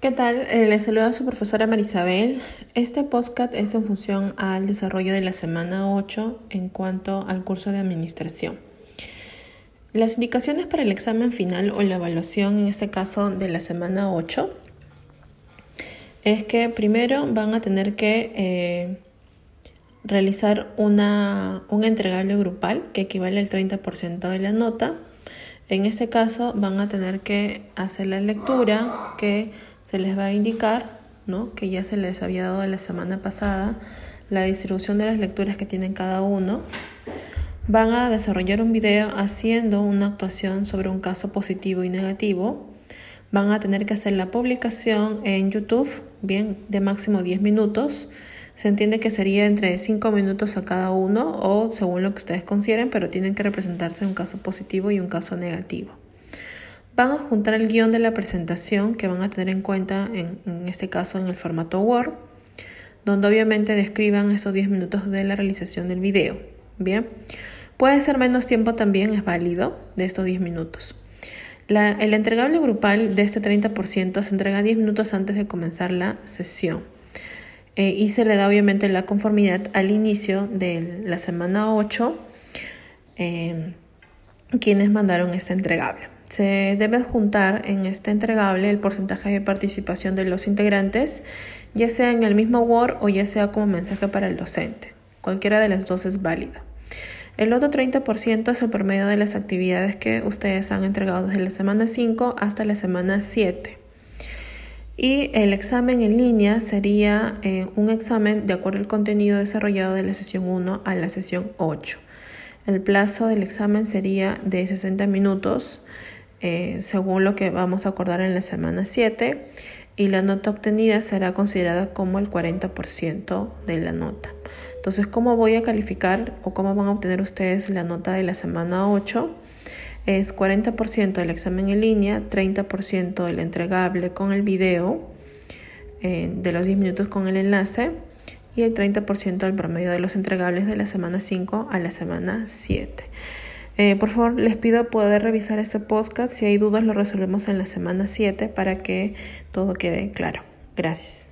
¿Qué tal? Eh, les saluda su profesora Marisabel. Este podcast es en función al desarrollo de la semana 8 en cuanto al curso de administración. Las indicaciones para el examen final o la evaluación, en este caso de la semana 8, es que primero van a tener que eh, realizar una, un entregable grupal que equivale al 30% de la nota. En este caso van a tener que hacer la lectura que se les va a indicar, ¿no? que ya se les había dado la semana pasada, la distribución de las lecturas que tienen cada uno. Van a desarrollar un video haciendo una actuación sobre un caso positivo y negativo. Van a tener que hacer la publicación en YouTube, bien, de máximo 10 minutos. Se entiende que sería entre 5 minutos a cada uno o según lo que ustedes consideren, pero tienen que representarse un caso positivo y un caso negativo. Van a juntar el guion de la presentación que van a tener en cuenta, en, este caso en el formato Word, donde obviamente describan estos 10 minutos de la realización del video. Bien, puede ser menos tiempo también, es válido, de estos 10 minutos. el entregable grupal de este 30% se entrega 10 minutos antes de comenzar la sesión. Eh, y se le da obviamente la conformidad al inicio de la semana 8 eh, quienes mandaron este entregable. Se debe juntar en este entregable el porcentaje de participación de los integrantes, ya sea en el mismo Word o ya sea como mensaje para el docente. Cualquiera de las dos es válida. El otro 30% es el promedio de las actividades que ustedes han entregado desde la semana 5 hasta la semana 7. Y el examen en línea sería eh, un examen de acuerdo al contenido desarrollado de la sesión 1 a la sesión 8. El plazo del examen sería de 60 minutos eh, según lo que vamos a acordar en la semana 7 y la nota obtenida será considerada como el 40% de la nota. Entonces, ¿cómo voy a calificar o cómo van a obtener ustedes la nota de la semana 8? es 40% del examen en línea, 30% del entregable con el video eh, de los 10 minutos con el enlace y el 30% del promedio de los entregables de la semana 5 a la semana 7. Eh, por favor, les pido poder revisar este podcast. Si hay dudas, lo resolvemos en la semana 7 para que todo quede claro. Gracias.